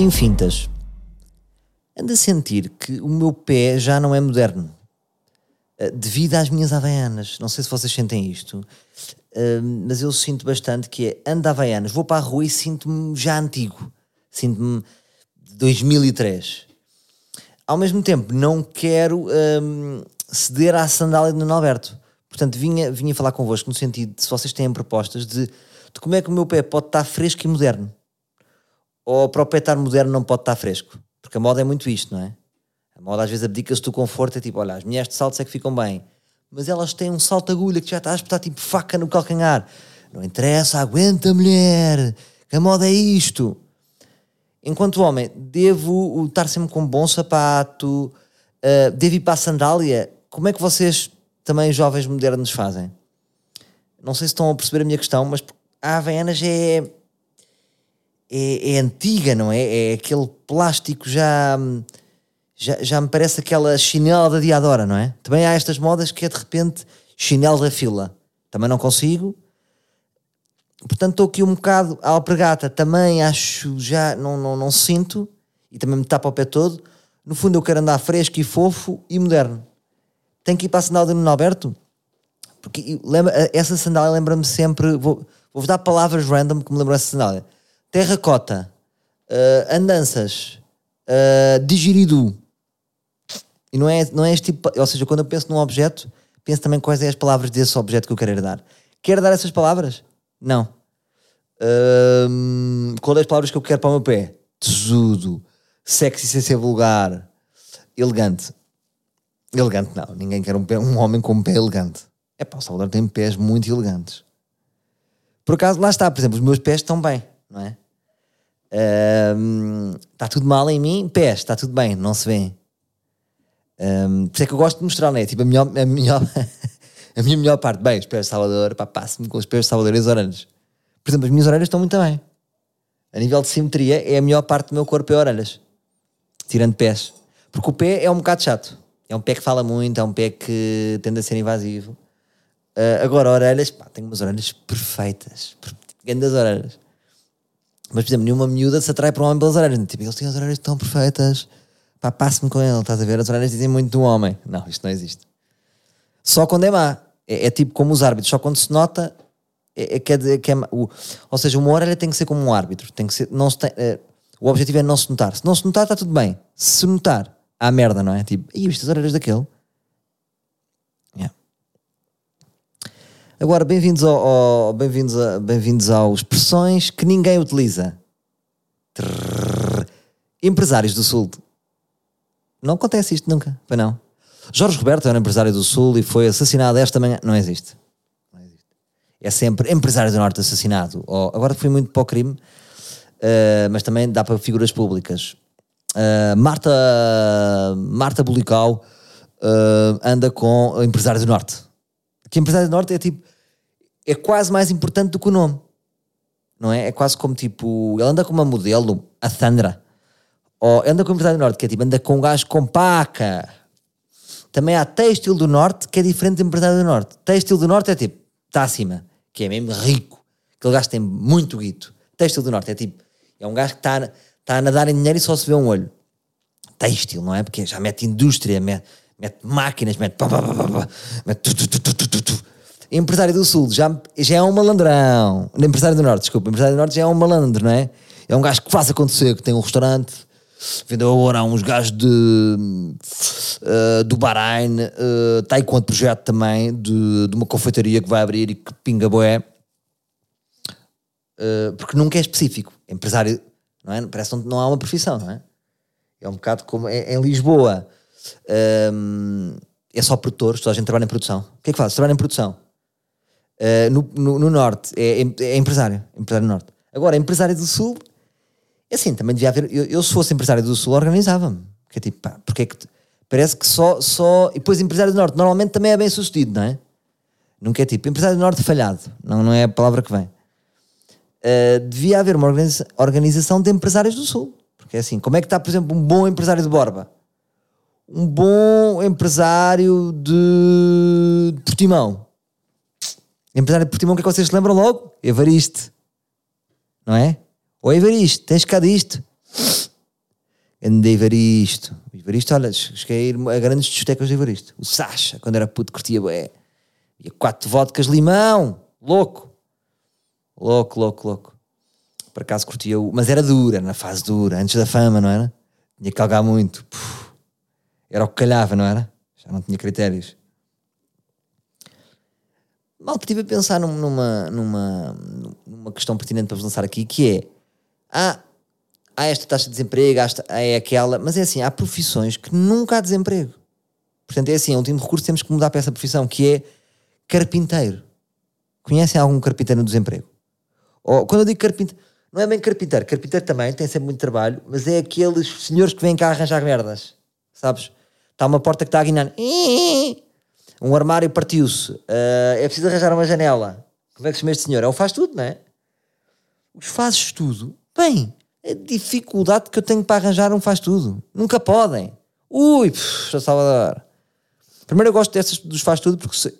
em Fintas, ando a sentir que o meu pé já não é moderno. Uh, devido às minhas havaianas. Não sei se vocês sentem isto, uh, mas eu sinto bastante que é ando havaianas, vou para a rua e sinto-me já antigo. Sinto-me de 2003. Ao mesmo tempo, não quero um, ceder à sandália de Nuno Alberto. Portanto, vinha, vinha falar convosco no sentido de se vocês têm propostas de, de como é que o meu pé pode estar fresco e moderno. Ou o estar moderno não pode estar fresco. Porque a moda é muito isto, não é? A moda às vezes abdica-se do conforto, é tipo, olha, as mulheres de saltos é que ficam bem, mas elas têm um salto agulha que já está a espetar tipo faca no calcanhar. Não interessa, aguenta mulher, que a moda é isto. Enquanto homem, devo estar sempre com um bom sapato, uh, devo ir para a sandália. Como é que vocês, também jovens modernos, fazem? Não sei se estão a perceber a minha questão, mas a Havaianas é, é, é antiga, não é? É aquele plástico já já, já me parece aquela chinela da Diadora, não é? Também há estas modas que é de repente chinelo da fila. Também não consigo. Portanto, estou aqui um bocado a alpregata. Também acho, já não, não, não sinto e também me tapa o pé todo. No fundo, eu quero andar fresco e fofo e moderno. Tenho que ir para a sandália do Nuno Alberto? Porque lembra, essa sandália lembra-me sempre. Vou, vou dar palavras random que me lembram essa sandália: terracota, uh, andanças, uh, digiridu, e não é, não é este tipo, ou seja, quando eu penso num objeto, penso também quais são as palavras desse objeto que eu quero herdar. Quero dar essas palavras? Não. Um, qual é as palavras que eu quero para o meu pé? Tesudo, sexy sem ser vulgar, elegante. Elegante não, ninguém quer um, pé, um homem com um pé elegante. É pá, o Salvador tem pés muito elegantes. Por acaso, lá está, por exemplo, os meus pés estão bem, não é? Um, está tudo mal em mim, pés, está tudo bem, não se vê. Um, por isso é que eu gosto de mostrar, né? Tipo, a, melhor, a, melhor, a minha melhor parte. Bem, os pés de Salvador, pá, passo-me com os pés de Salvador e as orelhas. Por exemplo, as minhas orelhas estão muito bem. A nível de simetria, é a melhor parte do meu corpo é orelhas. Tirando pés. Porque o pé é um bocado chato. É um pé que fala muito, é um pé que tende a ser invasivo. Uh, agora, orelhas, pá, tenho umas orelhas perfeitas. Grandes orelhas. Mas, por exemplo, nenhuma miúda se atrai para um homem pelas orelhas. Tipo, eles têm as orelhas tão perfeitas pá, passe-me com ele, estás a ver? As orelhas dizem muito do homem. Não, isto não existe. Só quando é má. É, é tipo como os árbitros, só quando se nota é, é, que é, é o, ou seja, uma orelha tem que ser como um árbitro. Tem que ser, não se tem, é, o objetivo é não se notar. Se não se notar, está tudo bem. Se notar, há merda, não é? Tipo, e viste as orelhas daquele? Agora, bem-vindos ao, ao bem-vindos bem-vindos aos expressões que ninguém utiliza. Trrr, empresários do Sul não acontece isto nunca, foi não. Jorge Roberto era empresário do Sul e foi assassinado esta manhã. Não existe. Não existe. É sempre empresário do Norte assassinado. Oh, agora fui muito para o crime, uh, mas também dá para figuras públicas. Uh, Marta, Marta Bulical uh, anda com empresário do Norte. Que empresário do Norte é tipo. É quase mais importante do que o nome. Não é? É quase como tipo. Ele anda com uma modelo, a Sandra ou anda com o empresário do Norte, que é tipo, anda com um gajo com paca. Também há Têxtil do Norte, que é diferente do empresário do Norte. Têxtil do Norte é tipo, está acima, que é mesmo rico. Aquele gajo tem muito guito. Têxtil do Norte é tipo, é um gajo que está tá a nadar em dinheiro e só se vê um olho. Têxtil, não é? Porque já mete indústria, mete, mete máquinas, mete. Pá, pá, pá, pá, mete tu, tu, tu, Empresário do Sul já, já é um malandrão. Empresário do Norte, desculpa. Empresário do Norte já é um malandro, não é? É um gajo que faz acontecer, que tem um restaurante, vendeu agora uns gajos de, uh, do Bahrein, uh, está aí com outro projeto também de, de uma confeitaria que vai abrir e que pinga boé, uh, porque nunca é específico. Empresário, não é? Parece que não há uma profissão, não é? É um bocado como é, em Lisboa. Um, é só produtores, toda a gente trabalha em produção. O que é que faz? Trabalha em produção. Uh, no, no, no, Norte é, é, é, empresário, empresário do Norte. Agora, empresário do Sul é assim, também devia haver. Eu, eu se fosse empresário do Sul, organizava-me. Que é tipo, pá, porque é que. Parece que só, só. E depois empresário do Norte, normalmente também é bem sucedido, não é? Nunca é tipo, empresário do Norte falhado. Não, não é a palavra que vem. Uh, devia haver uma organiza organização de empresários do Sul. Porque é assim, como é que está, por exemplo, um bom empresário de Borba? Um bom empresário de Portimão. Empresário de Portimão, o que é que vocês lembram logo? Evariste. Não é? Ô Evaristo, tens cá disto? Grande Evaristo. Evaristo, olha, cheguei a ir a grandes discotecas de Evaristo. O Sasha, quando era puto, curtia bué. E quatro vodkas limão. Louco. Louco, louco, louco. Por acaso curtia o... Mas era dura, na fase dura, antes da fama, não era? Tinha que calgar muito. Puf. Era o que calhava, não era? Já não tinha critérios. Mal estive a pensar numa, numa, numa questão pertinente para vos lançar aqui, que é... Ah, há esta taxa de desemprego, há é aquela, mas é assim, há profissões que nunca há desemprego. Portanto, é assim, é último recurso, temos que mudar para essa profissão, que é carpinteiro. Conhecem algum carpinteiro no desemprego? Ou, quando eu digo carpinteiro, não é bem carpinteiro, carpinteiro também tem sempre muito trabalho, mas é aqueles senhores que vêm cá arranjar merdas, sabes? Está uma porta que está a guinar, um armário partiu-se, uh, é preciso arranjar uma janela. Como é que se chama este senhor? É o faz tudo, não é? Os fazes tudo, bem, a dificuldade que eu tenho para arranjar um faz tudo. Nunca podem. Ui, pff, Salvador. Primeiro eu gosto dessas dos faz tudo porque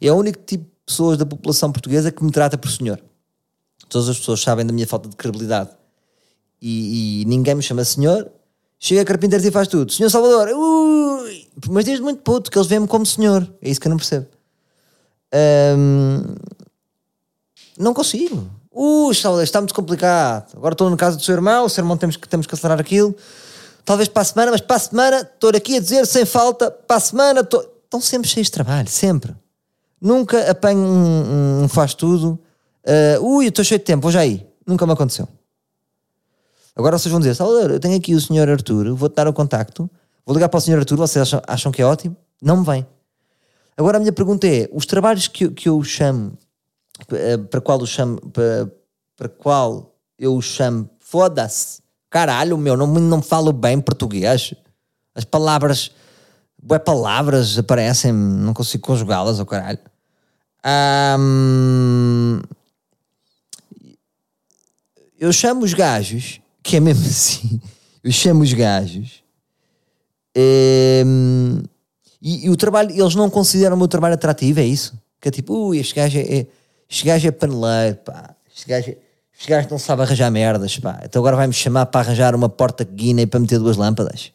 é o único tipo de pessoas da população portuguesa que me trata por senhor. Todas as pessoas sabem da minha falta de credibilidade. E, e ninguém me chama senhor. Chega a carpinteiros e faz tudo. Senhor Salvador, ui, mas desde muito puto que eles veem-me como senhor. É isso que eu não percebo. Um, não consigo. Uh, Salvador, está muito complicado. Agora estou no caso do seu irmão, o seu irmão temos que, temos que acelerar aquilo. Talvez para a semana, mas para a semana estou aqui a dizer sem falta, para a semana estou... estão sempre cheios de trabalho, sempre. Nunca apanho um, um faz tudo. Uh, ui, estou cheio de tempo, já ir. Nunca me aconteceu. Agora vocês vão dizer, Salvador, eu tenho aqui o senhor Arthur, vou-te dar o contacto, vou ligar para o senhor Arthur, vocês acham, acham que é ótimo? Não me vem. Agora a minha pergunta é, os trabalhos que, que eu chamo eh, para qual eu chamo, para, para qual eu chamo, foda-se, caralho, meu, não, não falo bem português. As palavras, boas palavras aparecem, não consigo conjugá-las, oh caralho. Um, eu chamo os gajos, que é mesmo assim, eu chamo os gajos, um, e, e, o trabalho, eles não consideram o meu trabalho atrativo, é isso? Que é tipo, ui, este gajo é, é este gajo é paneleiro, pá. Este gajo, este gajo não sabe arranjar merdas, pá. Então agora vai-me chamar para arranjar uma porta guina e para meter duas lâmpadas.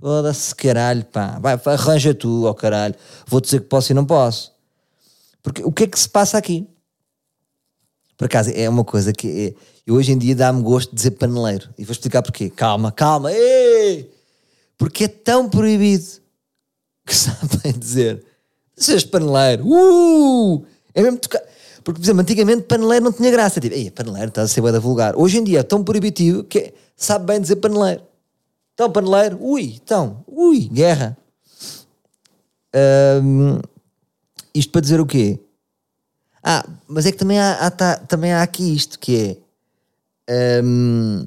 Foda-se, caralho, pá. Vai, arranja tu, ó oh, caralho. Vou dizer que posso e não posso. Porque o que é que se passa aqui? Por acaso, é uma coisa que é, eu hoje em dia dá-me gosto de dizer paneleiro. E vou explicar porquê. Calma, calma. Ei! Porque é tão proibido que sabem dizer. Sejas paneleiro. Uh! É mesmo tocar. Porque, por exemplo, antigamente paneleiro não tinha graça. Tipo, ei, paneleiro está a ser da vulgar. Hoje em dia é tão proibitivo que sabe bem dizer paneleiro. Então, paneleiro, ui, então, ui, guerra. Um, isto para dizer o quê? Ah, mas é que também há, há tá, também há aqui isto que é. Um,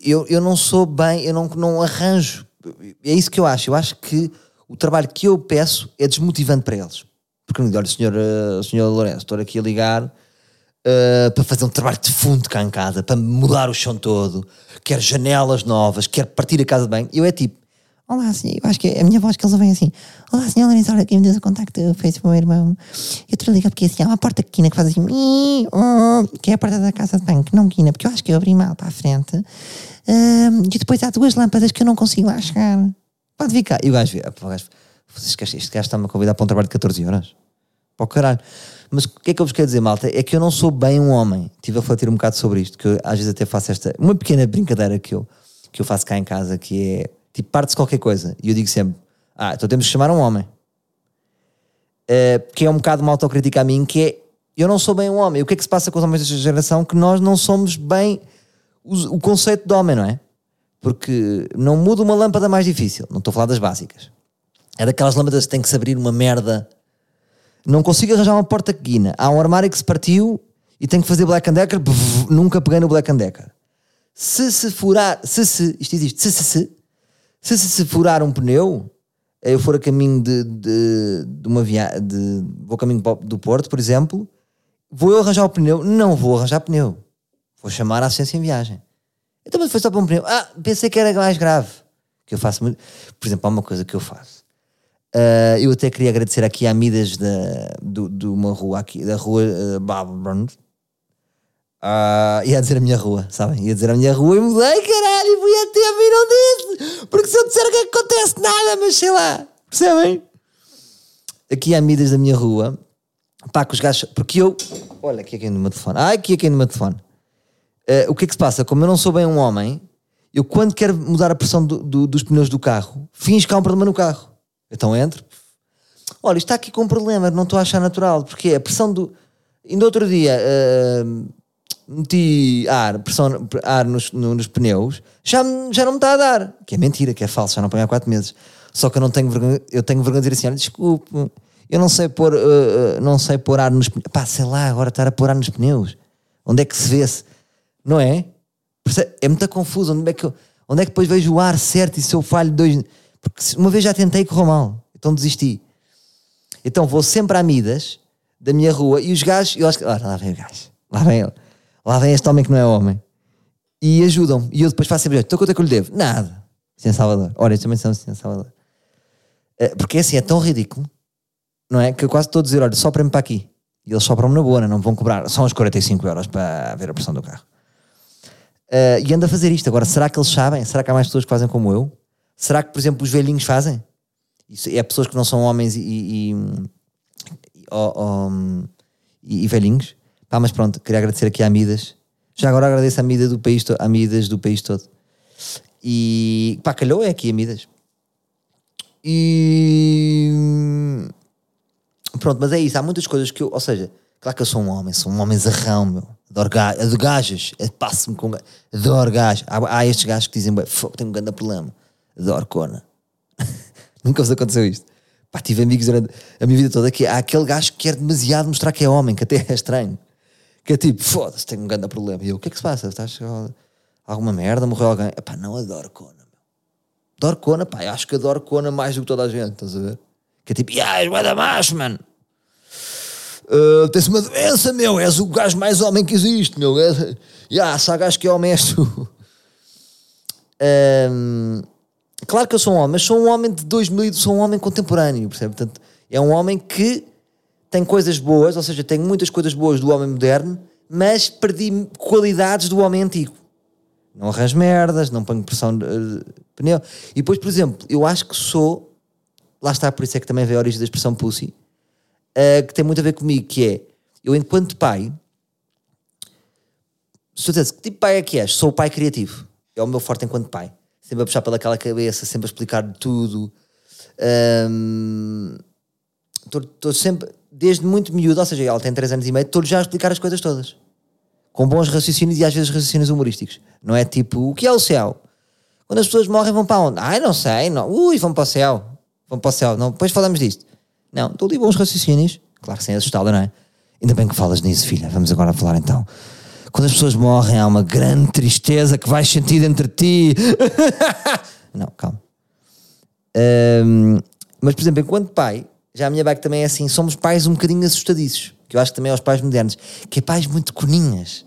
eu, eu não sou bem, eu não, não arranjo. É isso que eu acho. Eu acho que o trabalho que eu peço é desmotivante para eles. Porque me digo, olha, senhor, uh, senhor Lourenço, estou aqui a ligar uh, para fazer um trabalho de fundo cá em casa, para mudar o chão todo, quer janelas novas, quer partir a casa de banho. Eu é tipo, Olá, senhor. Eu acho que é a minha voz que eles ouvem assim. Olá, senhor Lourenço, olha, quem me deu o contacto fez o meu irmão. Eu a ligar porque assim, há uma porta quina que faz assim, que é a porta da casa de banho, que não quina, porque eu acho que eu abri mal para a frente. e depois há duas lâmpadas que eu não consigo lá chegar. Pode ficar. E o gajo este gajo está-me a convidar para um trabalho de 14 horas. Para o caralho. Mas o que é que eu vos quero dizer, malta? É que eu não sou bem um homem. Estive a refletir um bocado sobre isto, que eu, às vezes até faço esta. Uma pequena brincadeira que eu, que eu faço cá em casa, que é tipo, parte-se qualquer coisa. E eu digo sempre: Ah, então temos que chamar um homem. Uh, que é um bocado uma autocrítica a mim, que é eu não sou bem um homem. O que é que se passa com os homens desta geração? Que nós não somos bem o, o conceito de homem, não é? Porque não muda uma lâmpada mais difícil. Não estou a falar das básicas. É daquelas lâmpadas que tem que se abrir uma merda. Não consigo arranjar uma porta que guina. Há um armário que se partiu e tenho que fazer Black and Decker. nunca peguei no Black and Decker. Se se furar, se se, isto existe, se se se, se se, se furar um pneu, eu for a caminho de, de, de uma viagem, vou a caminho do Porto, por exemplo, vou eu arranjar o pneu? Não vou arranjar pneu. Vou chamar a assistência em viagem. Então, mas foi só para um pneu. Ah, pensei que era mais grave. Que eu faço muito. Por exemplo, há uma coisa que eu faço. Uh, eu até queria agradecer aqui a Midas da, do, de uma rua aqui, da rua uh, Ah, ia dizer a minha rua, sabem? Ia dizer a minha rua e mudei, caralho, fui a tempo e não disse. Porque se eu disser que acontece nada, mas sei lá, percebem? Aqui há medidas da minha rua, pá, que os gajos. Porque eu. Olha, aqui é quem no meu telefone. Ai, aqui é quem no meu telefone. Uh, o que é que se passa? Como eu não sou bem um homem, eu quando quero mudar a pressão do, do, dos pneus do carro, finge que há um problema no carro. Então entro. Olha, está aqui com um problema, não estou a achar natural, porque a pressão do. Ainda outro dia. Uh, meti ar, pressão, ar nos, nos pneus, já, já não me está a dar. Que é mentira, que é falso, já não ponho há 4 meses. Só que eu não tenho vergonha, eu tenho vergonha de dizer assim: olha, desculpe, eu não sei pôr, uh, não sei pôr ar nos pneus. Pá, sei lá, agora estar a pôr ar nos pneus. Onde é que se vê-se? Não é? É muito confuso. Onde é, que eu, onde é que depois vejo o ar certo e se eu falho dois. Porque uma vez já tentei e correu mal, então desisti. Então vou sempre à Midas da minha rua e os gajos, eu acho que. Ah, lá vem o gajo, lá vem ele lá vem este homem que não é homem. E ajudam. E eu depois faço sempre, então quanto é que eu lhe devo? Nada. Sem Salvador. Ora, também são sem Salvador. Eh, porque é assim, é tão ridículo, não é? Que eu quase estou a dizer, olha, sopra-me para aqui. E eles sopram-me na boa, não, não vão cobrar. São os 45 euros para ver a pressão do carro. Uh, e anda a fazer isto. Agora, será que eles sabem? Será que há mais pessoas que fazem como eu? Será que, por exemplo, os velhinhos fazem? Isso é pessoas que não são homens e, e, e, e, e velhinhos? Pá, mas pronto, queria agradecer aqui à Midas. Já agora agradeço à Midas do país, to à Midas do país todo. E pá, calhou é aqui a Midas. E pronto, mas é isso. Há muitas coisas que eu, ou seja, claro que eu sou um homem, sou um homem zarrão, meu. Adoro, ga adoro gajas, passo-me com adoro gajas. Há, há, estes gajos que dizem, tenho um grande problema, adoro cona. Nunca vos aconteceu isto. Pá, tive amigos durante a minha vida toda que há aquele gajo que quer demasiado mostrar que é homem, que até é estranho que é tipo, foda-se, tenho um grande problema. E eu, o que é que se passa? Estás alguma merda? Morreu alguém? Epá, não adoro Kona. Adoro Kona, pá, eu acho que adoro Kona mais do que toda a gente, estás a ver? Que é tipo, ah, és da macho, mano. Uh, tens uma doença, meu, és o gajo mais homem que existe, meu. É, yeah, se há gajo que é homem, és tu. Um, claro que eu sou um homem, mas sou um homem de 2000, sou um homem contemporâneo, percebe? Portanto, é um homem que tem coisas boas, ou seja, tem muitas coisas boas do homem moderno, mas perdi qualidades do homem antigo. Não arranjo merdas, não ponho pressão de uh, pneu. E depois, por exemplo, eu acho que sou, lá está, por isso é que também vem a origem da expressão pussy, uh, que tem muito a ver comigo, que é, eu enquanto pai, se tu dissesse, que tipo pai é que és? Sou o pai criativo. É o meu forte enquanto pai. Sempre a puxar pelaquela cabeça, sempre a explicar tudo. Estou um, sempre desde muito miúdo, ou seja, ela tem 3 anos e meio, estou já a explicar as coisas todas. Com bons raciocínios e às vezes raciocínios humorísticos. Não é tipo, o que é o céu? Quando as pessoas morrem vão para onde? Ai, não sei, não. Ui, vão para o céu. Vão para o céu. Não, depois falamos disto. Não, estou ali bons raciocínios. Claro que sem assustá-la, não é? Ainda bem que falas nisso, filha. Vamos agora falar então. Quando as pessoas morrem há uma grande tristeza que vais sentir entre ti. não, calma. Um, mas, por exemplo, enquanto pai, já a minha bike também é assim, somos pais um bocadinho assustadiços, que eu acho que também é aos pais modernos, que é pais muito coninhas.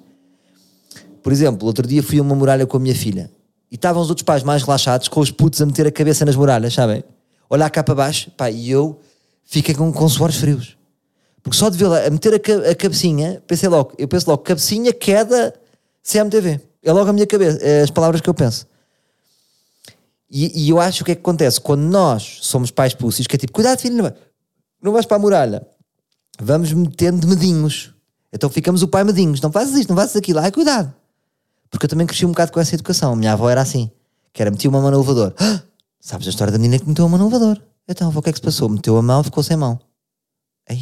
Por exemplo, outro dia fui a uma muralha com a minha filha e estavam os outros pais mais relaxados, com os putos a meter a cabeça nas muralhas, sabem? Olhar cá para baixo, pá, e eu fiquei com, com suores frios. Porque só de vê-la a meter a, a, cabecinha, pensei logo, eu penso logo, cabecinha, queda, CMTV. É logo a minha cabeça, é as palavras que eu penso. E, e eu acho que é que acontece quando nós somos pais pússeis, que é tipo, cuidado, filho, não vai não vais para a muralha. Vamos metendo medinhos. Então ficamos o pai medinhos. Não fazes isto, não fazes aquilo. Ai, cuidado. Porque eu também cresci um bocado com essa educação. A minha avó era assim. Que era, metia uma mão no elevador. Ah, sabes a história da menina que meteu a mão no elevador? Então, o que é que se passou? Meteu a mão, ficou sem mão. Ei,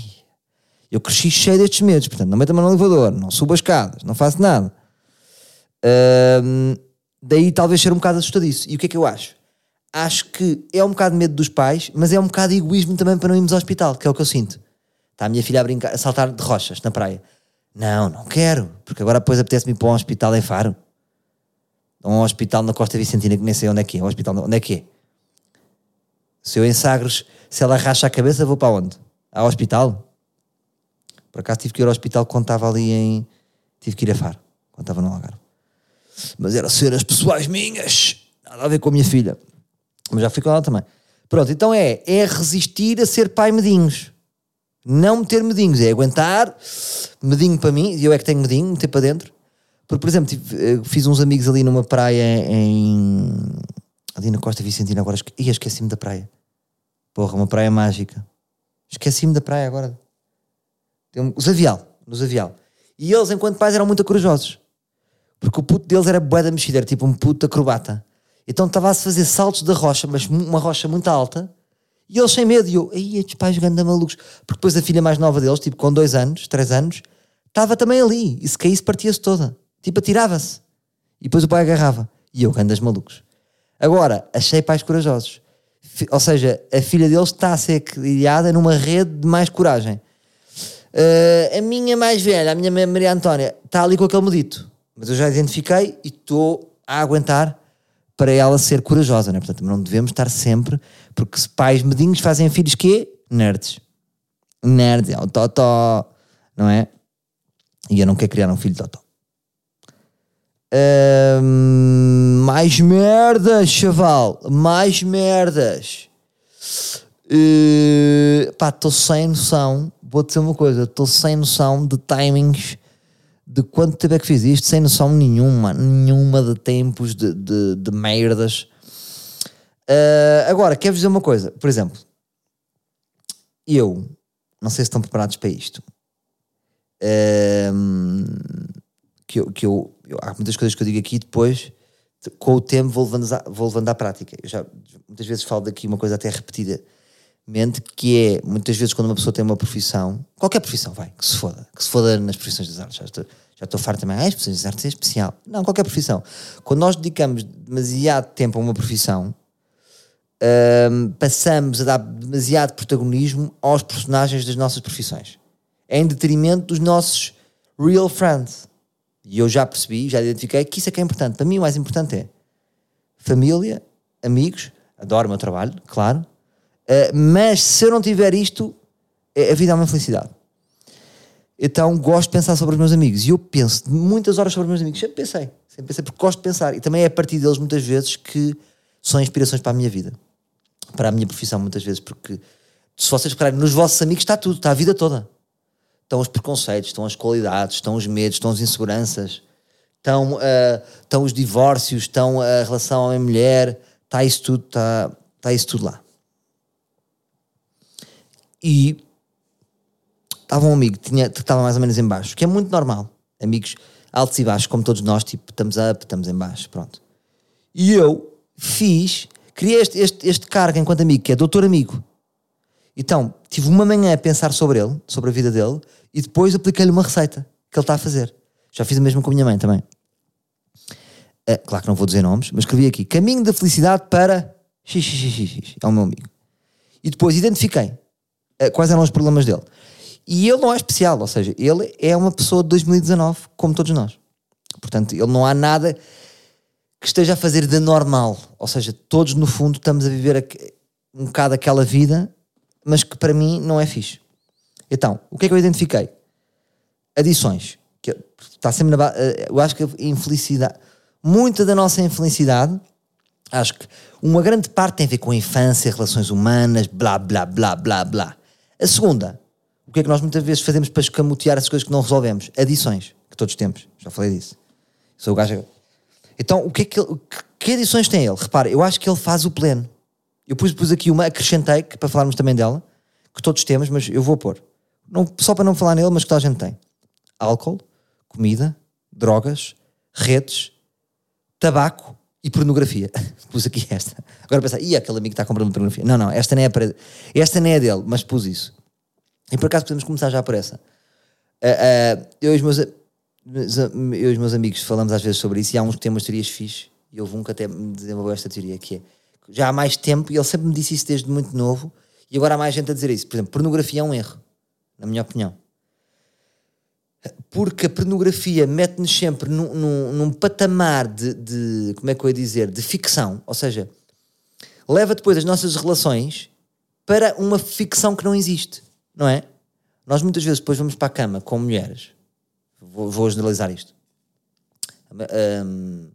eu cresci cheio destes medos. Portanto, não meto a mão no elevador, não subo as escadas, não faço nada. daí talvez ser um bocado assustadiço. E o que é que eu acho? Acho que é um bocado medo dos pais, mas é um bocado egoísmo também para não irmos ao hospital, que é o que eu sinto. Está a minha filha a brincar, a saltar de rochas na praia. Não, não quero, porque agora depois apetece-me ir para um hospital em Faro. Um hospital na Costa Vicentina, que nem sei onde é que é. Um hospital, onde é que é? Se eu em Sagres, se ela racha a cabeça, vou para onde? Ao hospital? Por acaso tive que ir ao hospital quando estava ali em. Tive que ir a Faro, quando estava no Algarve. Mas eram cenas pessoais minhas, nada a ver com a minha filha. Mas já fui com ela também. Pronto, então é, é resistir a ser pai medinhos. Não meter medinhos, é aguentar, medinho para mim, e eu é que tenho medinho, meter para dentro. Porque, por exemplo, tive, eh, fiz uns amigos ali numa praia em. ali na Costa Vicentina, agora esque... Esqueci-me da praia. Porra, uma praia mágica. Esqueci-me da praia agora. Os Avial, nos Avial. E eles, enquanto pais, eram muito corajosos. Porque o puto deles era bué da mexida, era tipo um puto acrobata. Então estava a fazer saltos da rocha, mas uma rocha muito alta, e eles sem medo. E eu, aí estes pais jogando a malucos. Porque depois a filha mais nova deles, tipo com dois anos, três anos, estava também ali. E se caísse, partia-se toda. Tipo, atirava-se. E depois o pai agarrava. E eu, gandas malucos. Agora, achei pais corajosos. Ou seja, a filha deles está a ser criada numa rede de mais coragem. Uh, a minha mais velha, a minha Maria Antónia, está ali com aquele medito. Mas eu já identifiquei e estou a aguentar para ela ser corajosa, né? Portanto, não devemos estar sempre, porque se pais medinhos fazem filhos quê? Nerds. Nerds, é o totó, não é? E eu não quero criar um filho totó. Ahm, mais merdas, chaval. Mais merdas. Uh, pá, estou sem noção. Vou-te dizer uma coisa: estou sem noção de timings de quanto tempo é que fiz isto, sem noção nenhuma, nenhuma de tempos de, de, de merdas. Uh, agora, quero dizer uma coisa: por exemplo, eu não sei se estão preparados para isto. Um, que eu, que eu, eu- há muitas coisas que eu digo aqui depois de- com o tempo vou levando, vou levando à prática eu já muitas vezes falo daqui uma coisa até repetidamente que é muitas vezes quando uma pessoa tem uma profissão qualquer profissão vai, que se foda que se foda nas profissões das artes já estou, farto também, ah, as profissões das artes é especial não, qualquer profissão quando nós dedicamos demasiado tempo a uma profissão hum, passamos a dar demasiado protagonismo aos personagens das nossas profissões em detrimento dos nossos real friends e eu já percebi, já identifiquei que isso é que é importante. Para mim, o mais importante é família, amigos, adoro o meu trabalho, claro, eh, mas se eu não tiver isto, eh, a vida é uma felicidade. Então gosto de pensar sobre os meus amigos. E eu penso muitas horas sobre os meus amigos. Sempre pensei, sempre pensei, porque gosto de pensar. E também é a partir deles muitas vezes que são inspirações para a minha vida, para a minha profissão, muitas vezes, porque se vocês repararem, nos vossos amigos está tudo, está a vida toda. Estão os preconceitos, estão as qualidades, estão os medos, estão as inseguranças, estão, ah, estão os divórcios, estão a relação homem-mulher, está isso tudo, está, está isso tudo lá. E estava um amigo que tinha, que estava mais ou menos em baixo, que é muito normal. Amigos altos e baixos, como todos nós, tipo, estamos up, estamos em baixo, pronto. E eu fiz, criei este, este, este cargo enquanto amigo, que é doutor amigo. Então, tive uma manhã a pensar sobre ele, sobre a vida dele, e depois apliquei-lhe uma receita que ele está a fazer. Já fiz a mesma com a minha mãe também. Ah, claro que não vou dizer nomes, mas escrevi aqui: Caminho da felicidade para. XXXX. É o meu amigo. E depois identifiquei ah, quais eram os problemas dele. E ele não é especial, ou seja, ele é uma pessoa de 2019, como todos nós. Portanto, ele não há nada que esteja a fazer de normal. Ou seja, todos no fundo estamos a viver um bocado aquela vida, mas que para mim não é fixe. Então, o que é que eu identifiquei? Adições. Que está sempre na eh, Eu acho que a infelicidade, muita da nossa infelicidade, acho que uma grande parte tem a ver com a infância, relações humanas, blá, blá, blá, blá, blá. A segunda, que é que nós muitas vezes fazemos para escamotear as coisas que não resolvemos? Adições, que todos temos. Já falei disso. Sou o gajo. Então, o que é que ele, que, que adições tem ele? Repara, eu acho que ele faz o pleno. Eu pus, pus aqui uma, acrescentei, que para falarmos também dela, que todos temos, mas eu vou pôr. Não, só para não falar nele, mas que toda a gente tem. Álcool, comida, drogas, redes, tabaco e pornografia. pus aqui esta. Agora pensar, e aquele amigo que está a comprar pornografia? Não, não, esta nem é, para, esta nem é dele, mas pus isso. E por acaso podemos começar já por essa. Ah, ah, eu, e os meus, eu e os meus amigos falamos às vezes sobre isso e há uns que têm umas teorias fixe e houve um que até me desenvolveu esta teoria que é já há mais tempo e ele sempre me disse isso desde muito novo e agora há mais gente a dizer isso. Por exemplo, pornografia é um erro, na minha opinião. Porque a pornografia mete-nos sempre num, num, num patamar de, de, como é que eu ia dizer, de ficção, ou seja, leva depois as nossas relações para uma ficção que não existe, não é? Nós muitas vezes depois vamos para a cama com mulheres, vou, vou generalizar isto, Hum,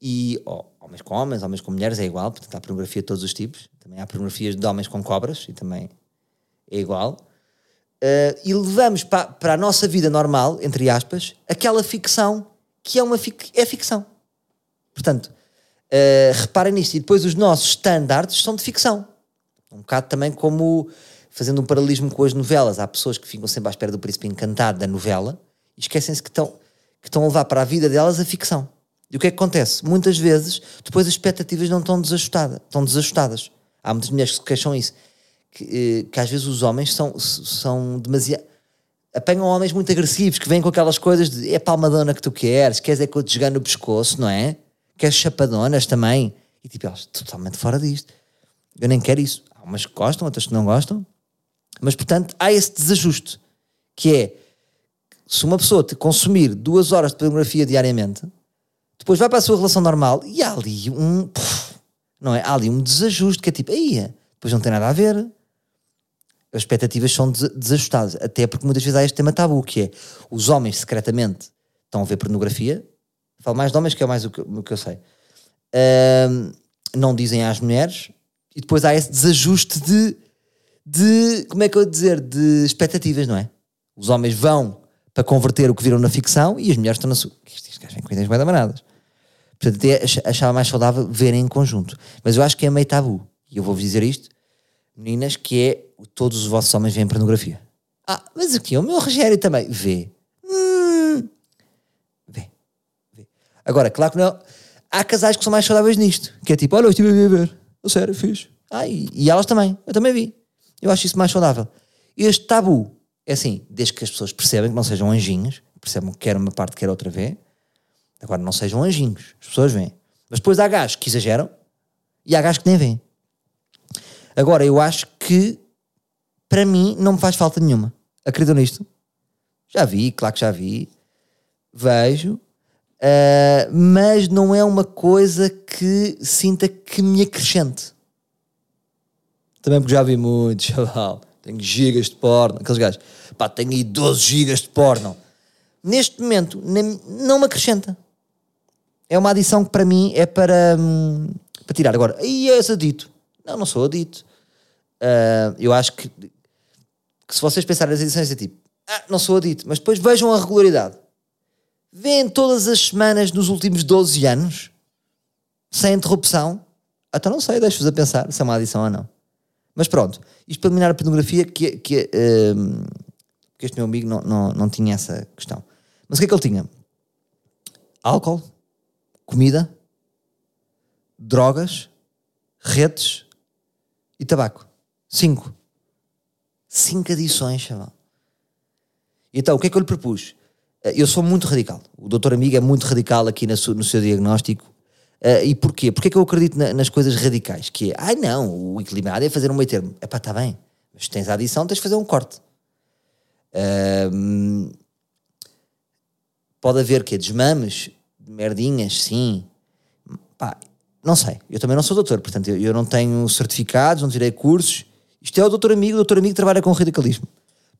e ó, homens com homens, homens com mulheres é igual, portanto há pornografia de todos os tipos, também há pornografias de homens com cobras e também é igual. Uh, e levamos pa- para a nossa vida normal, entre aspas, aquela ficção que é uma fic é ficção. Portanto, uh, reparem nisto. E depois os nossos standards são de ficção. Um bocado também como, fazendo um paralelismo com as novelas, há pessoas que ficam sempre à espera do príncipe encantado da novela e esquecem-se que estão, que estão a levar para a vida delas a ficção. E o que é que acontece? Muitas vezes, depois as expectativas não estão desajustadas. Estão desajustadas. Há muitas mulheres que se queixam isso. Que, eh, que às vezes os homens são, são demasiado. Apanham homens muito agressivos que vêm com aquelas coisas de é palmadona que tu queres, queres é que eu te jogar no pescoço, não é? Queres chapadonas também? E tipo, elas totalmente fora disto. Eu nem quero isso. Há umas que gostam, outras que não gostam. Mas portanto, há esse desajuste que é se uma pessoa te consumir duas horas de pornografia diariamente, depois vai para a sua relação normal e há ali um. Não é? Há ali um desajuste que é tipo, aí, depois não tem nada a ver. As expectativas são desajustadas. Até porque muitas vezes há este tema tabu, que é os homens secretamente estão a ver pornografia. Falo mais de homens, que é mais o que, o que eu sei. Não dizem às mulheres. E depois há esse desajuste de, de. Como é que eu vou dizer? De expectativas, não é? Os homens vão para converter o que viram na ficção e as mulheres estão na sua. Estes gajos vêm com ideias bem damanadas. Portanto, até achava mais saudável verem em conjunto. Mas eu acho que é meio tabu. E eu vou-vos dizer isto, meninas, que é todos os vossos homens veem pornografia. Ah, mas aqui o meu Rogério também vê. Hum, vê. vê. Agora, claro que não. Há casais que são mais saudáveis nisto. Que é tipo, olha, eu estive a ver. Sério, fiz. Ah, e, e elas também. Eu também vi. Eu acho isso mais saudável. Este tabu é assim, desde que as pessoas percebem que não sejam anjinhos, percebam que quer uma parte, quer outra vê, agora não sejam anjinhos, as pessoas veem. Mas depois há gajos que exageram e há gajos que nem veem. Agora, eu acho que para mim não me faz falta nenhuma. Acreditam nisto? Já vi, claro que já vi. Vejo. Uh, mas não é uma coisa que sinta que me acrescente. Também porque já vi muito, chaval tenho gigas de porno, aqueles gajos, pá, tenho aí 12 gigas de porno. Neste momento, nem, não me acrescenta. É uma adição que para mim é para, hum, para tirar. Agora, aí és adito. Não, não sou adito. Uh, eu acho que, que, se vocês pensarem nas edições é tipo, ah, não sou adito, mas depois vejam a regularidade. Vêem todas as semanas nos últimos 12 anos, sem interrupção. Então não sei, deixo-vos a pensar se é uma adição ou não. Mas pronto, isto para dominar a pornografia, que, que, um, que este meu amigo não, não, não tinha essa questão. Mas o que é que ele tinha? Álcool, comida, drogas, redes e tabaco. Cinco. Cinco adições, chaval. Então, o que é que eu lhe propus? Eu sou muito radical. O doutor amigo é muito radical aqui no seu diagnóstico Uh, e porquê? Porque é que eu acredito na, nas coisas radicais? Que é, ai ah, não, o equilibrado é fazer um meio termo. É pá, está bem, mas tens a adição, tens de fazer um corte. Uh, pode haver que desmames, merdinhas, sim. Pá, não sei, eu também não sou doutor, portanto eu, eu, não tenho certificados, não tirei cursos. Isto é o doutor amigo, o doutor amigo trabalha com radicalismo.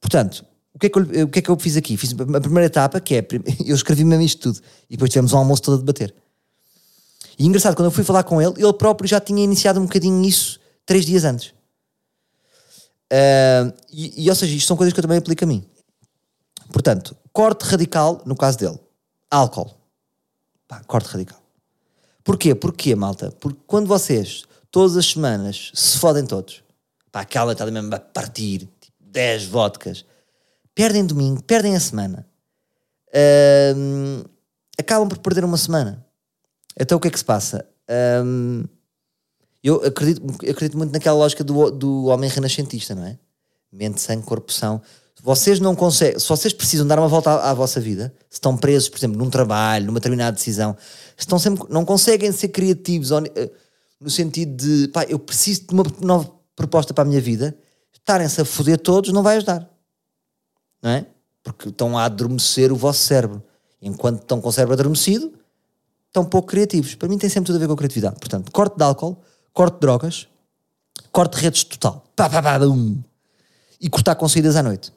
Portanto, o que, é que eu, o que é que eu fiz aqui? Fiz a primeira etapa, que é, eu escrevi mesmo isto tudo, e depois tivemos um almoço todo a debater. E engraçado, quando eu fui falar com ele, ele próprio já tinha iniciado um bocadinho isso três dias antes. Uh, e, e, ou seja, isto são coisas que eu também aplico a mim. Portanto, corte radical, no caso dele, álcool. Pá, corte radical. Porquê? Porquê, malta? Porque quando vocês, todas as semanas, se fodem todos, pá, aquela está mesmo a partir, tipo, 10 vodkas, perdem domingo, perdem a semana, uh, acabam por perder uma semana. Então o que é que se passa? Um, eu acredito, acredito muito naquela lógica do, do homem renascentista, não é? Mente, sangue, corpo, são. Vocês não conseguem, se vocês precisam dar uma volta à, à, vossa vida, se estão presos, por exemplo, num trabalho, numa determinada decisão, estão sempre, não conseguem ser criativos eh, no sentido de, pá, eu preciso de uma nova proposta para a minha vida, estarem-se a foder todos não vai ajudar, não é? Porque estão a adormecer o vosso cérebro. Enquanto estão com o cérebro adormecido, tão pouco criativos. Para mim tem sempre tudo a ver com a criatividade. Portanto, corte de álcool, corte de drogas, corte de redes total. Pá, pá, pá, um. E cortar com saídas à noite.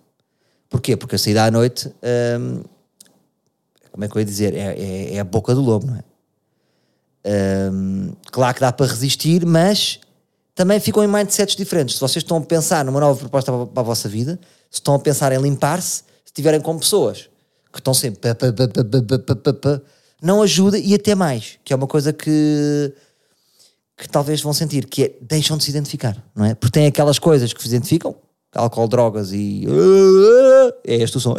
Porquê? Porque a saída à noite, hum, como é que eu ia dizer? É, é, é, a boca do lobo, não é? Hum, claro que dá para resistir, mas também ficam em mindsets diferentes. Se vocês estão a pensar numa nova proposta para, para a vossa vida, se estão a pensar em limpar-se, se estiverem com pessoas que estão sempre não ajuda e até mais, que é uma coisa que que talvez vão sentir, que é deixam de se identificar, não é? Porque tem aquelas coisas que se identificam, álcool, drogas e é este o som.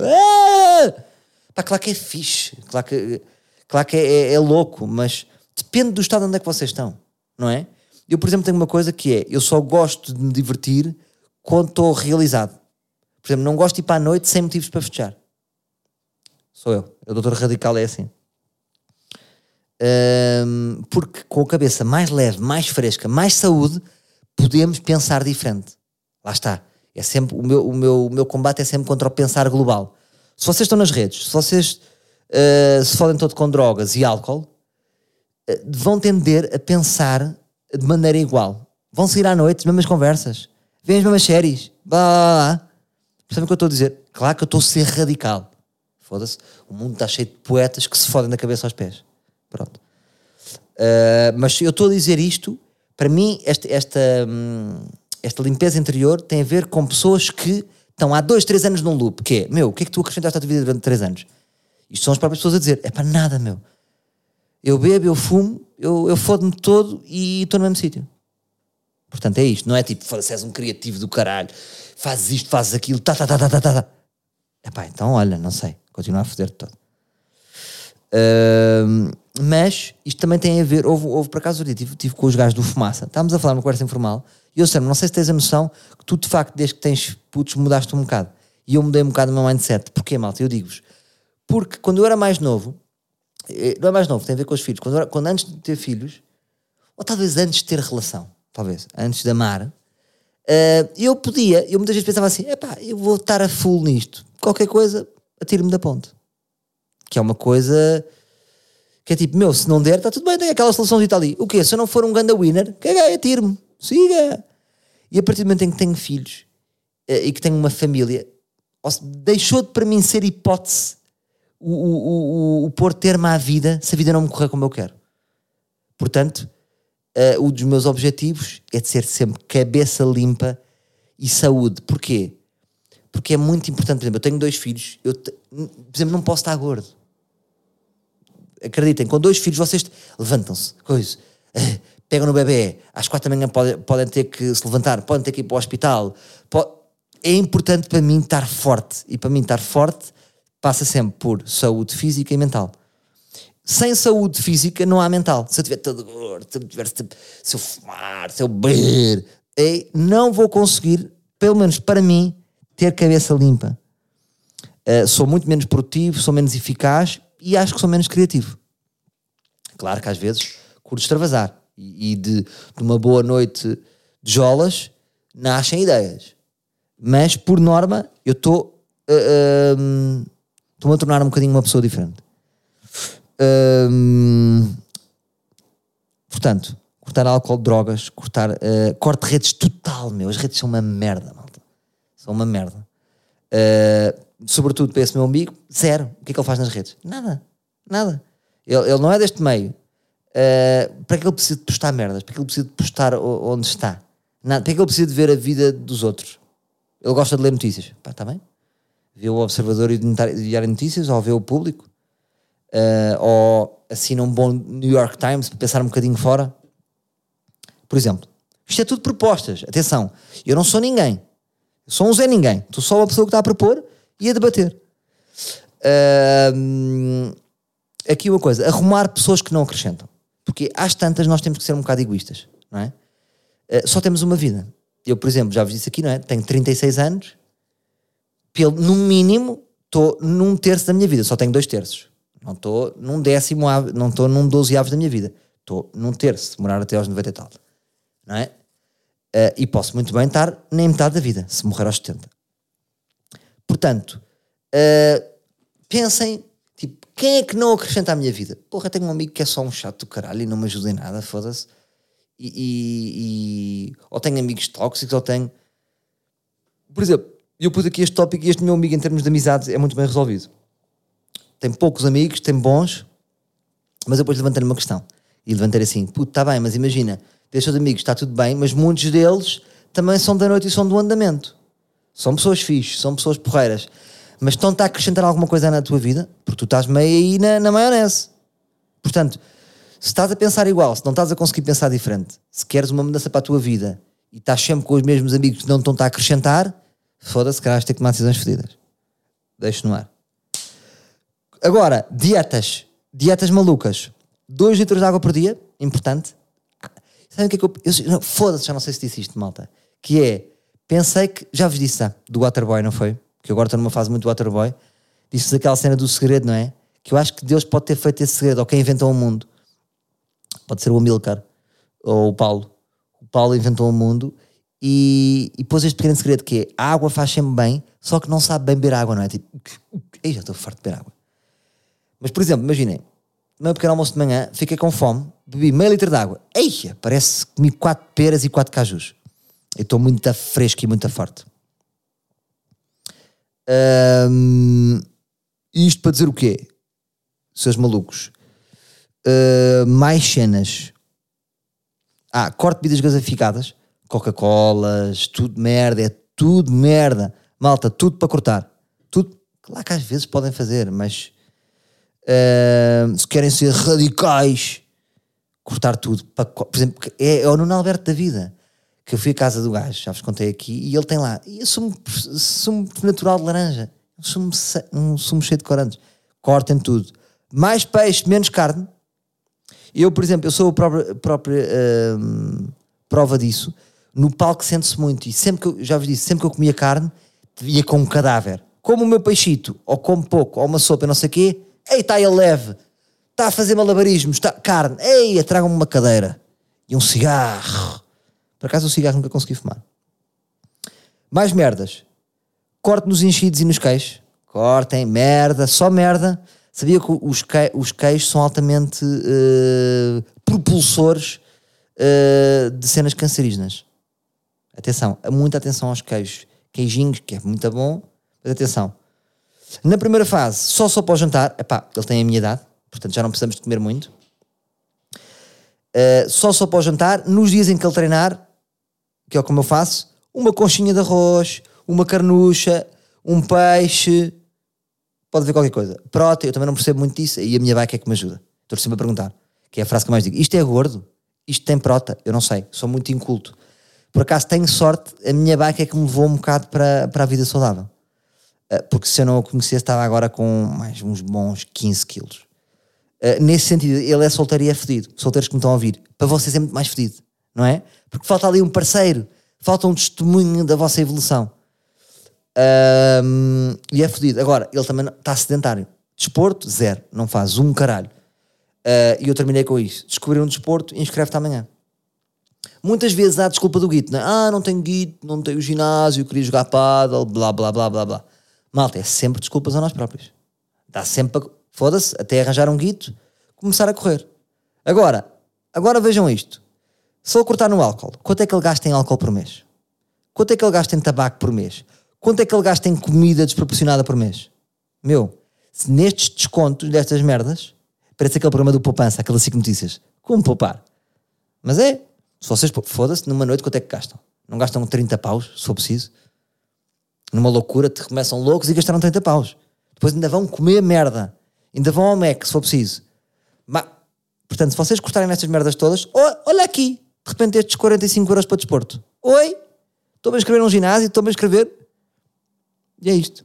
Pá, claro que é fixe, claro que, claro que é, é, é louco, mas depende do estado onde é que vocês estão, não é? Eu, por exemplo, tenho uma coisa que é: eu só gosto de me divertir quando estou realizado. Por exemplo, não gosto de ir para a noite sem motivos para festejar. Sou eu. O doutor radical é assim. Um, porque com a cabeça mais leve, mais fresca, mais saúde, podemos pensar diferente. Lá está. É sempre, o, meu, o, meu, o meu combate é sempre contra o pensar global. Se vocês estão nas redes, se vocês uh, se fodem todo com drogas e álcool, uh, vão tender a pensar de maneira igual. Vão sair à noite, as mesmas conversas, veem as mesmas séries, blá blá blá. Percebem o que eu estou a dizer? Claro que eu estou a ser radical. Foda-se. O mundo está cheio de poetas que se fodem da cabeça aos pés. Pronto. Uh, mas eu estou a dizer isto, para mim, esta, esta, hum, esta limpeza interior tem a ver com pessoas que estão há dois, três anos num loop. Que é, meu, o que é que tu acrescentaste à tua vida durante três anos? Isto são as próprias pessoas a dizer, é para nada, meu. Eu bebo, eu fumo, eu, eu fodo-me todo e estou no mesmo sítio. Portanto, é isto. Não é tipo, foda-se, és um criativo do caralho, fazes isto, fazes aquilo, tá, tá, tá, tá, tá, tá. Epá, então olha, não sei, continuar a foder-te todo. Mas isto também tem a ver, houve, houve por acaso, tive, tive com os gajos do Fumaça, estávamos a falar numa conversa informal, e eu sei, não sei se tens a noção que tu de facto, desde que tens putos, mudaste um bocado. E eu mudei um bocado o meu mindset. Porquê, malta? Eu digo-vos. Porque quando eu era mais novo, eh, não é mais novo, tem a ver com os filhos. Quando, era, quando antes de ter filhos, ou talvez antes de ter relação, talvez, antes de amar, uh, eu podia, eu muitas vezes pensava assim: epá, eu vou estar a full nisto. Qualquer coisa, atiro-me da ponte. Que é uma coisa que é tipo, meu, se não der, está tudo bem, tem aquela solução de ali. O quê? Se eu não for um ganda winner, caguei, atiro-me, siga. E a partir do momento em que tenho filhos uh, e que tenho uma família, deixou de para mim ser hipótese o, o, o, o pôr termo à vida se a vida não me correr como eu quero. Portanto, uh, um dos meus objetivos é de ser sempre cabeça limpa e saúde. Porquê? Porque é muito importante. Por exemplo, eu tenho dois filhos, eu, te, por exemplo, não posso estar gordo. Acreditem, com dois filhos vocês levantam-se, coisa, uh, pegam no bebê, às quatro da manhã podem, podem ter que se levantar, podem ter que ir para o hospital. É importante para mim estar forte. E para mim estar forte passa sempre por saúde física e mental. Sem saúde física não há mental. Se eu estiver todo gordo, se eu, tiver, se eu fumar, se eu beber, é, não vou conseguir, pelo menos para mim, ter cabeça limpa. Uh, sou muito menos produtivo, sou menos eficaz e acho que sou menos criativo. Claro que às vezes curto extravasar e, de, de, uma boa noite de jolas nascem ideias. Mas por norma eu estou uh, uh, a tornar um bocadinho uma pessoa diferente. portanto, cortar álcool, drogas, cortar. Uh, corte redes total, meu. As redes são uma merda, malta. São uma merda. Uh, sobretudo para esse meu amigo, zero. O que é que ele faz nas redes? Nada. Nada. Ele, ele não é deste meio. Uh, para que ele precisa de postar merdas? Para que ele precisa de postar onde está? Nada. Para que ele precisa de ver a vida dos outros? Ele gosta de ler notícias. Pá, está bem? vê o Observador e Diário de Notícias, ou vê o Público, uh, ou assina um bom New York Times para pensar um bocadinho fora. Por exemplo, isto é tudo propostas. Atenção, eu não sou ninguém. Sou um Zé Ninguém. Estou só uma pessoa que está a propor e a debater. Uh, aqui uma coisa: arrumar pessoas que não acrescentam. Porque às tantas nós temos que ser um bocado egoístas, não é? Uh, só temos uma vida. Eu, por exemplo, já vos disse aqui, não é? Tenho 36 anos pelo, no mínimo, estou num terço da minha vida, só tenho dois terços. Não estou num décimo, não estou num dozeavos da minha vida. Estou num terço, demorar até aos 90 e tal. Não é? Uh, e posso muito bem estar nem metade da vida, se morrer aos 70. Portanto, uh, pensem, tipo, quem é que não acrescenta à minha vida? Porra, tenho um amigo que é só um chato do caralho e não me ajuda em nada, foda-se. E, e, e, ou tenho amigos tóxicos, ou tenho. Por exemplo, eu pus aqui este tópico e este meu amigo, em termos de amizades, é muito bem resolvido. Tem poucos amigos, tem bons, mas depois levantei uma questão. E levantei assim: puto, está bem, mas imagina, destes seus amigos está tudo bem, mas muitos deles também são da noite e são do andamento. São pessoas fixes, são pessoas porreiras. Mas estão-te a acrescentar alguma coisa na tua vida? Porque tu estás meio aí na, na maionese. Portanto, se estás a pensar igual, se não estás a conseguir pensar diferente, se queres uma mudança para a tua vida e estás sempre com os mesmos amigos que não estão a acrescentar, foda-se, vais ter que tomar decisões fedidas. Deixo no ar. Agora, dietas. Dietas malucas. 2 litros de água por dia, importante. Sabe o que é que eu. eu Foda-se, já não sei se disse isto, malta. Que é. Pensei que. Já vos disse, tá? do Waterboy, não foi? Que agora estou numa fase muito Waterboy. Disse-vos aquela cena do segredo, não é? Que eu acho que Deus pode ter feito esse segredo, ou quem inventou o mundo. Pode ser o Amilcar, ou o Paulo. O Paulo inventou o mundo e, e pôs este pequeno segredo que é a água faz sempre bem, só que não sabe bem beber água, não é? Tipo, ei, já estou farto de beber água. Mas, por exemplo, imaginem, no meu pequeno almoço de manhã, fiquei com fome, bebi meio litro de água. Eia, parece que comi quatro peras e quatro cajus. Eu estou muito fresco e muito forte. Um, isto para dizer o quê? Seus malucos. Uh, mais cenas. Ah, corte bebidas gaseificadas. Coca-Colas, tudo merda, é tudo merda. Malta, tudo para cortar. Tudo. Claro que às vezes podem fazer, mas uh, se querem ser radicais, cortar tudo. Para, por exemplo, é, é o Nuno Alberto da vida. Que eu fui à casa do gajo, já vos contei aqui, e ele tem lá. E eu sumo, sumo natural de laranja. Um sumo, um sumo cheio de corantes. Cortem tudo. Mais peixe, menos carne. Eu, por exemplo, eu sou a própria, própria uh, prova disso no palco sente-se muito. E sempre que eu, já vos disse, sempre que eu comia carne, ia com um cadáver. Como o meu peixito, ou como pouco, ou uma sopa, não sei o quê, ei, está ele leve, está a fazer malabarismos, está, carne, ei, tragam-me uma cadeira e um cigarro. Por acaso o cigarro nunca consegui fumar. Mais merdas. Corte nos enchidos e nos queixos. Cortem, merda, só merda. Sabia que os, que, os queixos são altamente uh, propulsores uh, de cenas cancerígenas. Atenção, muita atenção aos queijos. Queijinhos, que é muito bom, mas atenção. Na primeira fase, só só para o jantar, epá, ele tem a minha idade, portanto já não precisamos de comer muito. Uh, só só para o jantar, nos dias em que ele treinar, que é como eu faço, uma conchinha de arroz, uma carnucha, um peixe, pode ver qualquer coisa. Prota, eu também não percebo muito disso, e a minha bike é que me ajuda. Estou sempre a perguntar, que é a frase que eu mais digo. Isto é gordo? Isto tem prota? Eu não sei, sou muito inculto. Por acaso tenho sorte, a minha bike é que me levou um bocado para, para a vida saudável. Uh, porque se eu não o conhecesse, estava agora com mais uns bons 15 quilos. Uh, nesse sentido, ele é solteiro e é fedido. Solteiros que me estão a ouvir. Para vocês é muito mais fedido, não é? Porque falta ali um parceiro, falta um testemunho da vossa evolução. Uh, e é fedido. Agora, ele também está sedentário. Desporto, zero. Não faz um caralho. Uh, e eu terminei com isso. Descobri um desporto, inscreve-te amanhã. Muitas vezes há a desculpa do guito, né? ah, não tenho guito, não tenho ginásio, queria jogar paddle, blá blá blá blá blá. Malta, é sempre desculpas a nós próprios. Dá sempre para, foda-se, até arranjar um guito, começar a correr. Agora, agora vejam isto. Se ele cortar no álcool, quanto é que ele gasta em álcool por mês? Quanto é que ele gasta em tabaco por mês? Quanto é que ele gasta em comida desproporcionada por mês? Meu, se nestes descontos destas merdas, parece aquele programa do poupança, aquelas 5 notícias. Como poupar? Mas é, se vocês, foda-se, numa noite quanto é que gastam? Não gastam 30 paus, se for preciso? Numa loucura, te começam loucos e gastaram 30 paus. Depois ainda vão comer merda. Ainda vão ao Mac, se for preciso. Mas, portanto, se vocês cortarem nestas merdas todas, olha aqui, de repente estes 45 euros para desporto. Oi, estou a escrever num ginásio, estou a escrever. E é isto.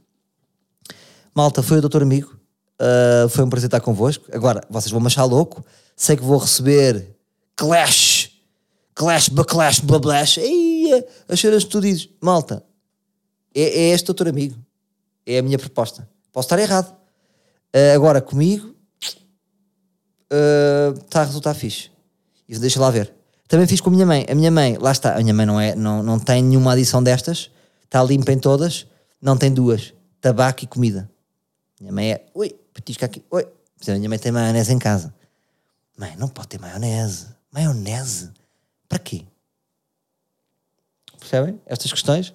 Malta, foi o doutor amigo. Uh, foi um prazer estar convosco. Agora, vocês vão me achar louco. Sei que vou receber clash clash, backlash, bablash, aí as cenas que tu dizes, malta, é, é este doutor amigo, é a minha proposta. Posso estar errado. Uh, agora, comigo, está uh, a resultar fixe. E deixa lá ver. Também fiz com a minha mãe. A minha mãe, lá está, a minha mãe não, é, não, não tem nenhuma adição destas, está limpa em todas, não tem duas: tabaco e comida. Minha mãe é, oi, petisca aqui, oi. A minha mãe tem maionese em casa. Mãe, não pode ter maionese. Maionese? Para quê? Percebem estas questões?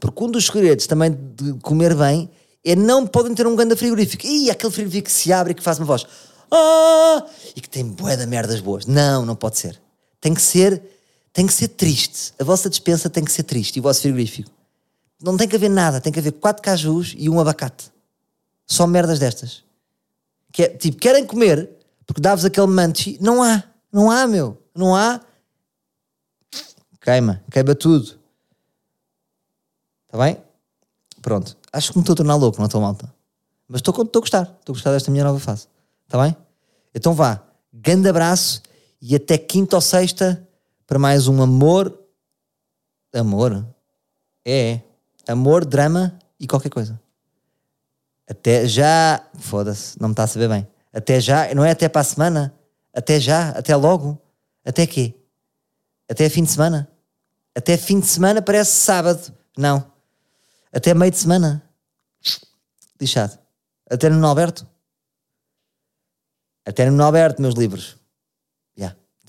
Porque um dos segredos também de comer bem é não podem ter um grande frigorífico. E aquele frigorífico que se abre e que faz uma voz. Ah! E que tem bué de merdas boas. Não, não pode ser. Tem que ser, tem que ser triste. A vossa dispensa tem que ser triste e o vosso frigorífico. Não tem que haver nada, tem que haver quatro cajus e um abacate. Só merdas destas. Que é, tipo, querem comer, Porque davas aquele manto. Não há, não há, meu. Não há. Queima, queima tudo. Está bem? Pronto. Acho que me estou a tornar louco, não estou malta. Mas estou a gostar. Estou a gostar desta minha nova fase. Está bem? Então vá. Grande abraço e até quinta ou sexta para mais um amor. Amor? É, é. Amor, drama e qualquer coisa. Até já. Foda-se, não me está a saber bem. Até já, não é até para a semana? Até já, até logo. Até quê? Até fim de semana? Até fim de semana parece sábado. Não. Até meio de semana. Lixado. Até no Alberto. Até no Alberto, meus livros.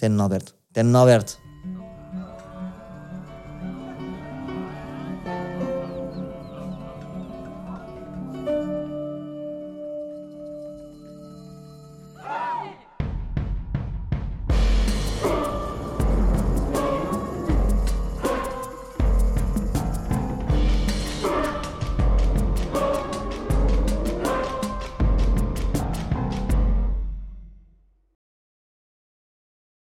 Já. Yeah. Até no